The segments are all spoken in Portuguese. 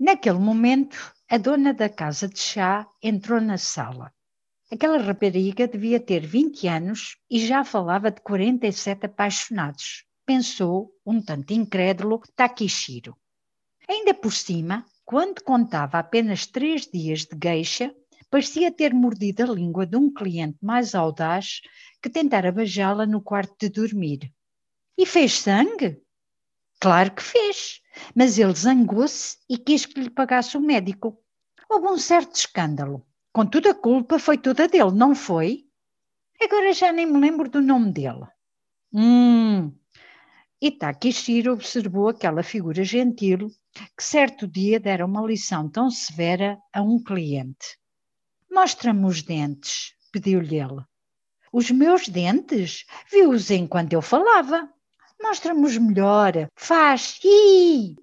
Naquele momento, a dona da casa de chá entrou na sala. Aquela rapariga devia ter 20 anos e já falava de 47 apaixonados, pensou, um tanto incrédulo, Takishiro. Ainda por cima, quando contava apenas três dias de gueixa, parecia ter mordido a língua de um cliente mais audaz que tentara beijá-la no quarto de dormir. E fez sangue? Claro que fez, mas ele zangou-se e quis que lhe pagasse o médico. Houve um certo escândalo. Contudo, a culpa foi toda dele, não foi? Agora já nem me lembro do nome dele. Hum. E Takishiro observou aquela figura gentil que certo dia dera uma lição tão severa a um cliente. Mostra-me os dentes, pediu-lhe ele. Os meus dentes? Viu-os enquanto eu falava. Mostra-me-os melhor. Faz. Ih!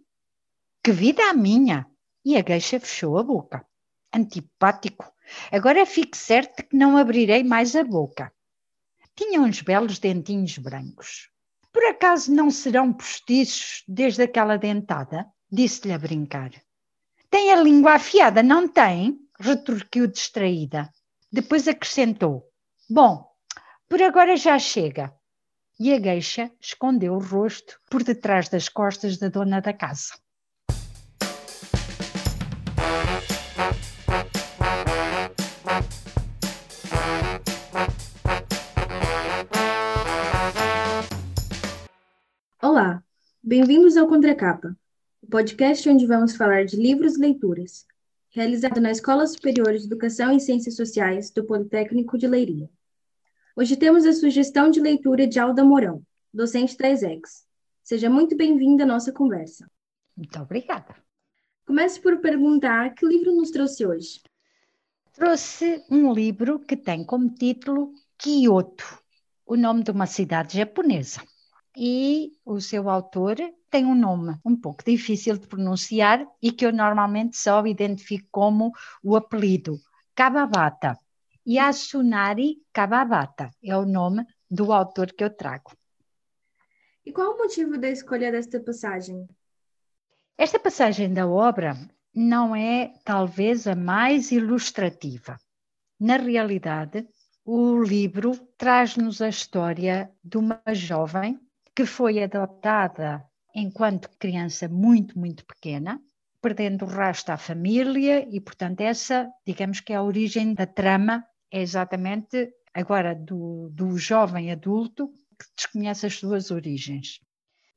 Que vida a minha! E a gueixa fechou a boca. Antipático. Agora fique certo que não abrirei mais a boca. Tinha uns belos dentinhos brancos. Por acaso não serão postiços desde aquela dentada? Disse-lhe a brincar. Tem a língua afiada, não tem? retorquiu distraída. Depois acrescentou: Bom, por agora já chega. E a gueixa escondeu o rosto por detrás das costas da dona da casa. Olá, bem-vindos ao Contracapa, o podcast onde vamos falar de livros e leituras, realizado na Escola Superior de Educação e Ciências Sociais do Politécnico de Leiria. Hoje temos a sugestão de leitura de Alda Mourão, docente da ESEX. Seja muito bem-vinda à nossa conversa. Muito obrigada. Comece por perguntar que livro nos trouxe hoje. Trouxe um livro que tem como título Kyoto, o nome de uma cidade japonesa. E o seu autor tem um nome um pouco difícil de pronunciar e que eu normalmente só identifico como o apelido Kababata. Yasunari Kababata é o nome do autor que eu trago. E qual o motivo da escolha desta passagem? Esta passagem da obra não é talvez a mais ilustrativa. Na realidade, o livro traz-nos a história de uma jovem que foi adotada enquanto criança muito, muito pequena, perdendo o rastro à família, e portanto, essa, digamos que é a origem da trama, é exatamente agora do, do jovem adulto que desconhece as suas origens.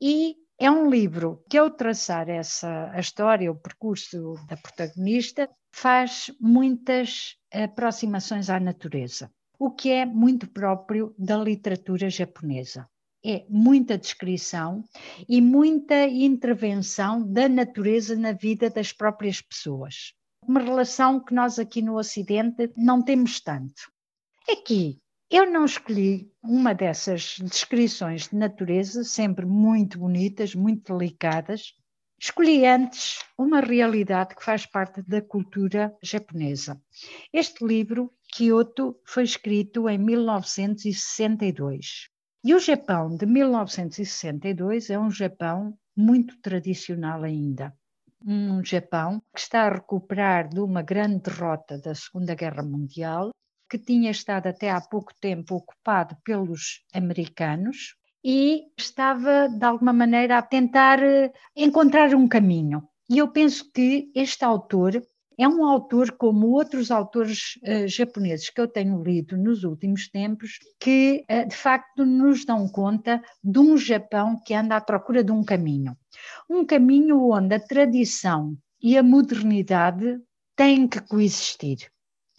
E é um livro que, ao traçar essa a história, o percurso da protagonista, faz muitas aproximações à natureza, o que é muito próprio da literatura japonesa é muita descrição e muita intervenção da natureza na vida das próprias pessoas. Uma relação que nós aqui no Ocidente não temos tanto. Aqui, eu não escolhi uma dessas descrições de natureza, sempre muito bonitas, muito delicadas. Escolhi antes uma realidade que faz parte da cultura japonesa. Este livro, Kyoto, foi escrito em 1962. E o Japão de 1962 é um Japão muito tradicional ainda. Um Japão que está a recuperar de uma grande derrota da Segunda Guerra Mundial, que tinha estado até há pouco tempo ocupado pelos americanos e estava, de alguma maneira, a tentar eh, encontrar um caminho. E eu penso que este autor é um autor, como outros autores uh, japoneses que eu tenho lido nos últimos tempos, que uh, de facto nos dão conta de um Japão que anda à procura de um caminho. Um caminho onde a tradição e a modernidade têm que coexistir.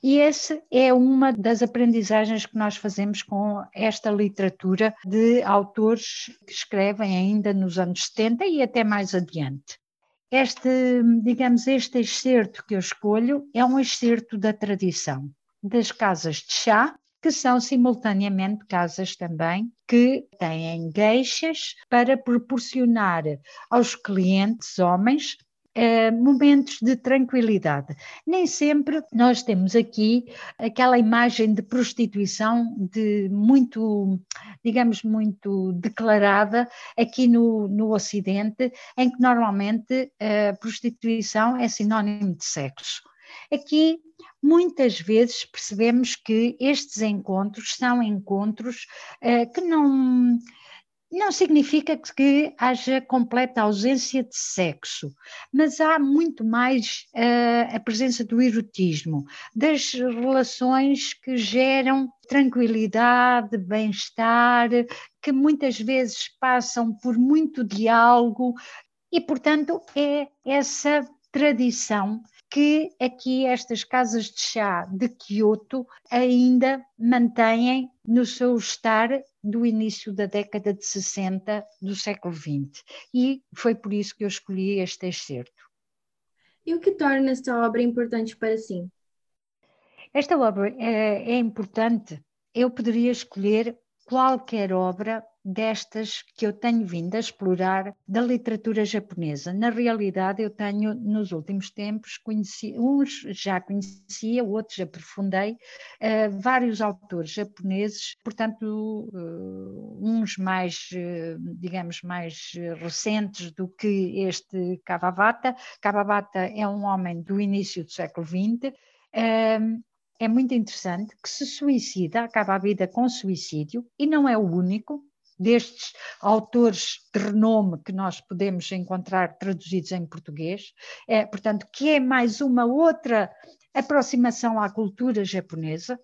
E essa é uma das aprendizagens que nós fazemos com esta literatura de autores que escrevem ainda nos anos 70 e até mais adiante. Este, digamos, este excerto que eu escolho é um excerto da tradição das casas de chá, que são simultaneamente casas também que têm gueixas para proporcionar aos clientes homens eh, momentos de tranquilidade. Nem sempre nós temos aqui aquela imagem de prostituição de muito, digamos, muito declarada aqui no, no Ocidente, em que normalmente a eh, prostituição é sinónimo de sexo. Aqui muitas vezes percebemos que estes encontros são encontros eh, que não não significa que haja completa ausência de sexo, mas há muito mais uh, a presença do erotismo, das relações que geram tranquilidade, bem-estar, que muitas vezes passam por muito diálogo, e, portanto, é essa tradição que aqui estas casas de chá de Kyoto ainda mantêm no seu estar do início da década de 60 do século XX. E foi por isso que eu escolhi este excerto. E o que torna esta obra importante para si? Esta obra é, é importante. Eu poderia escolher qualquer obra destas que eu tenho vindo a explorar da literatura japonesa. Na realidade, eu tenho, nos últimos tempos, conheci, uns já conhecia, outros aprofundei, uh, vários autores japoneses, portanto, uh, uns mais, uh, digamos, mais recentes do que este Kawabata. Kawabata é um homem do início do século XX, é muito interessante que se suicida, acaba a vida com suicídio, e não é o único, destes autores de renome que nós podemos encontrar traduzidos em português, é, portanto, que é mais uma outra aproximação à cultura japonesa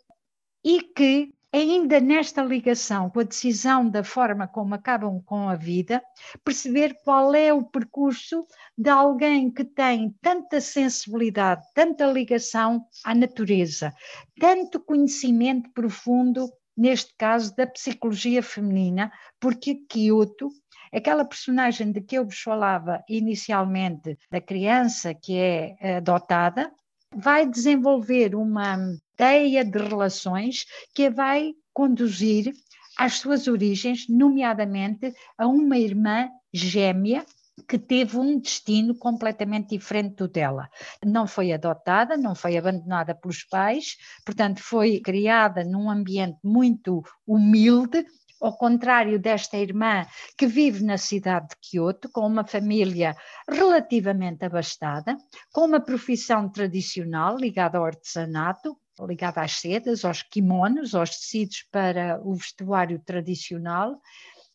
e que ainda nesta ligação com a decisão da forma como acabam com a vida, perceber qual é o percurso de alguém que tem tanta sensibilidade, tanta ligação à natureza, tanto conhecimento profundo neste caso da psicologia feminina, porque Kyoto, aquela personagem de que eu vos falava inicialmente, da criança que é adotada, vai desenvolver uma teia de relações que a vai conduzir às suas origens, nomeadamente a uma irmã gêmea que teve um destino completamente diferente do dela. Não foi adotada, não foi abandonada pelos pais, portanto, foi criada num ambiente muito humilde, ao contrário desta irmã que vive na cidade de Kyoto, com uma família relativamente abastada, com uma profissão tradicional ligada ao artesanato, ligada às sedas, aos kimonos, aos tecidos para o vestuário tradicional,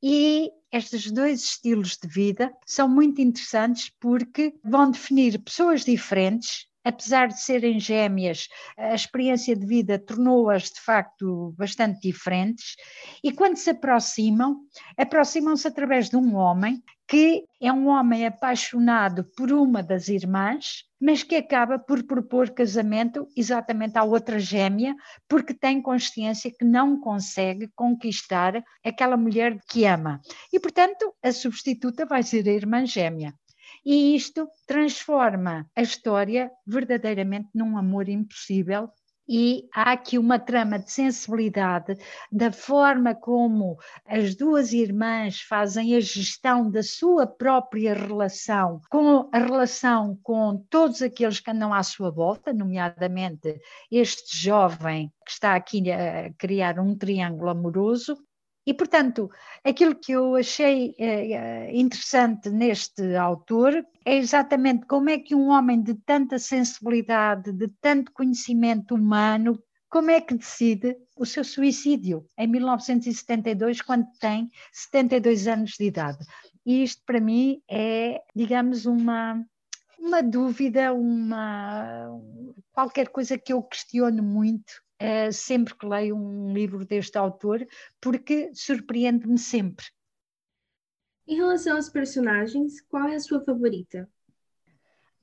e estes dois estilos de vida são muito interessantes porque vão definir pessoas diferentes, apesar de serem gêmeas, a experiência de vida tornou-as de facto bastante diferentes, e quando se aproximam, aproximam-se através de um homem que é um homem apaixonado por uma das irmãs, mas que acaba por propor casamento exatamente à outra gêmea, porque tem consciência que não consegue conquistar aquela mulher que ama. E, portanto, a substituta vai ser a irmã gêmea. E isto transforma a história verdadeiramente num amor impossível. E há aqui uma trama de sensibilidade da forma como as duas irmãs fazem a gestão da sua própria relação com a relação com todos aqueles que andam à sua volta, nomeadamente este jovem que está aqui a criar um triângulo amoroso e, portanto, aquilo que eu achei eh, interessante neste autor é exatamente como é que um homem de tanta sensibilidade, de tanto conhecimento humano, como é que decide o seu suicídio em 1972, quando tem 72 anos de idade. E isto, para mim, é, digamos, uma, uma dúvida, uma, qualquer coisa que eu questiono muito uh, sempre que leio um livro deste autor, porque surpreende-me sempre. Em relação aos personagens, qual é a sua favorita?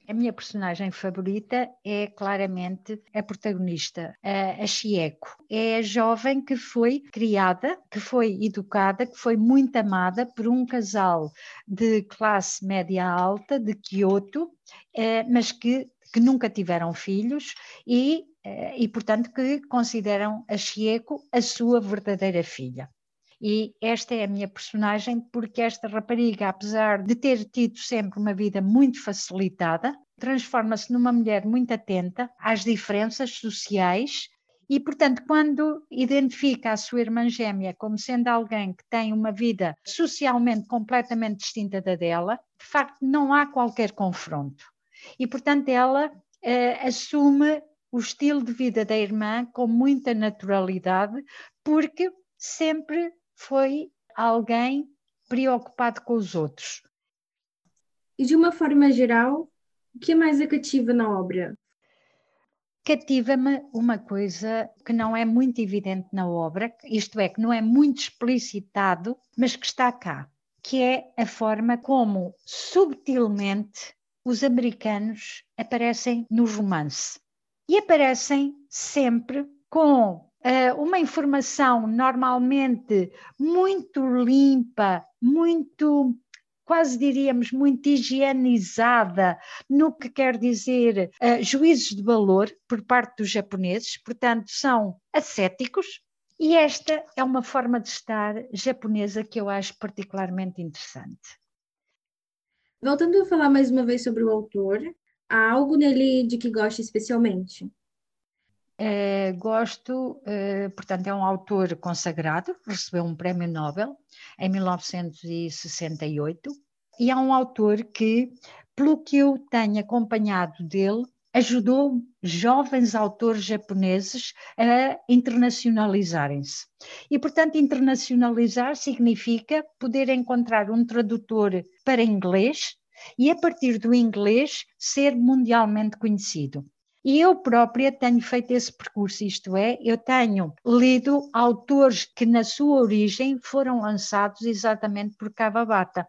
A minha personagem favorita é claramente a protagonista, a, Chieko. É a jovem que foi criada, que foi educada, que foi muito amada por um casal de classe média alta de Kyoto, eh, mas que, que nunca tiveram filhos e e, portanto, que consideram a Chieko a sua verdadeira filha. E esta é a minha personagem, porque esta rapariga, apesar de ter tido sempre uma vida muito facilitada, transforma-se numa mulher muito atenta às diferenças sociais e, portanto, quando identifica a sua irmã gêmea como sendo alguém que tem uma vida socialmente completamente distinta da dela, de facto não há qualquer confronto. E, portanto, ela eh, assume o estilo de vida da irmã com muita naturalidade, porque sempre foi alguém preocupado com os outros. E de uma forma geral, o que mais é cativa na obra? cativa-me uma coisa que não é muito evidente na obra, isto é, que não é muito explicitado, mas que está cá, que é a forma como subtilmente os americanos aparecem no romance. E aparecem sempre com uh, uma informação normalmente muito limpa, muito quase diríamos muito higienizada no que quer dizer uh, juízos de valor por parte dos japoneses, portanto, são ascéticos. E esta é uma forma de estar japonesa que eu acho particularmente interessante. Voltando a falar mais uma vez sobre o autor, há algo nele de que gosta especialmente? Uh, gosto, uh, portanto, é um autor consagrado, recebeu um prémio Nobel em 1968, e é um autor que, pelo que eu tenho acompanhado dele, ajudou jovens autores japoneses a internacionalizarem-se. E, portanto, internacionalizar significa poder encontrar um tradutor para inglês e, a partir do inglês, ser mundialmente conhecido. E eu própria tenho feito esse percurso, isto é, eu tenho lido autores que na sua origem foram lançados exatamente por Kawabata.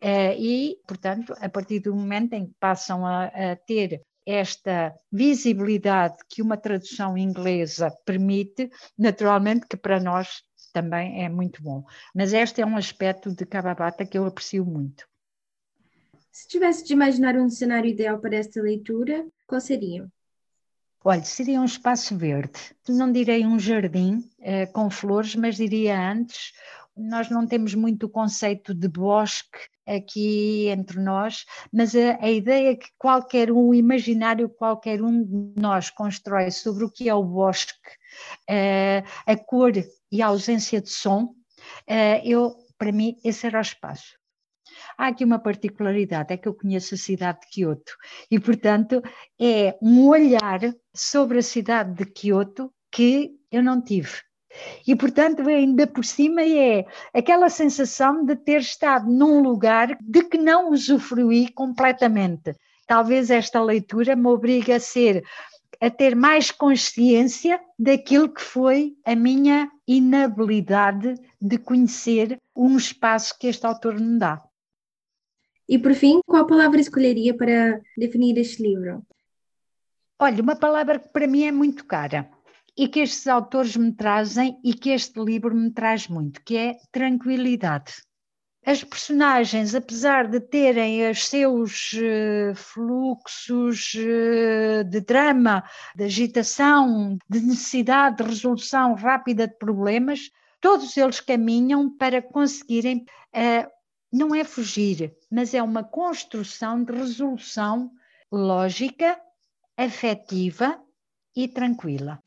Eh, e, portanto, a partir do momento em que passam a, a ter esta visibilidade que uma tradução inglesa permite, naturalmente que para nós também é muito bom. Mas este é um aspecto de Kawabata que eu aprecio muito. Se tivesse de imaginar um cenário ideal para esta leitura, qual seria? Olha, seria um espaço verde. Não direi um jardim eh, com flores, mas diria antes, nós não temos muito o conceito de bosque aqui entre nós, mas a, a ideia que qualquer um, o imaginário qualquer um de nós constrói sobre o que é o bosque, eh, a cor e a ausência de som, eh, eu, para mim, esse era o espaço. Há aqui uma particularidade, é que eu conheço a cidade de Kyoto e, portanto, é um olhar sobre a cidade de Kyoto que eu não tive. E, portanto, ainda por cima é aquela sensação de ter estado num lugar de que não usufruí completamente. Talvez esta leitura me obrigue a ser a ter mais consciência daquilo que foi a minha inabilidade de conhecer um espaço que este autor me dá. E por fim, qual palavra escolheria para definir este livro? Olha, uma palavra que para mim é muito cara e que estes autores me trazem e que este livro me traz muito, que é tranquilidade. As personagens, apesar de terem os seus uh, fluxos uh, de drama, de agitação, de necessidade de resolução rápida de problemas, todos eles caminham para conseguirem uh, não é fugir, mas é uma construção de resolução lógica, afetiva e tranquila.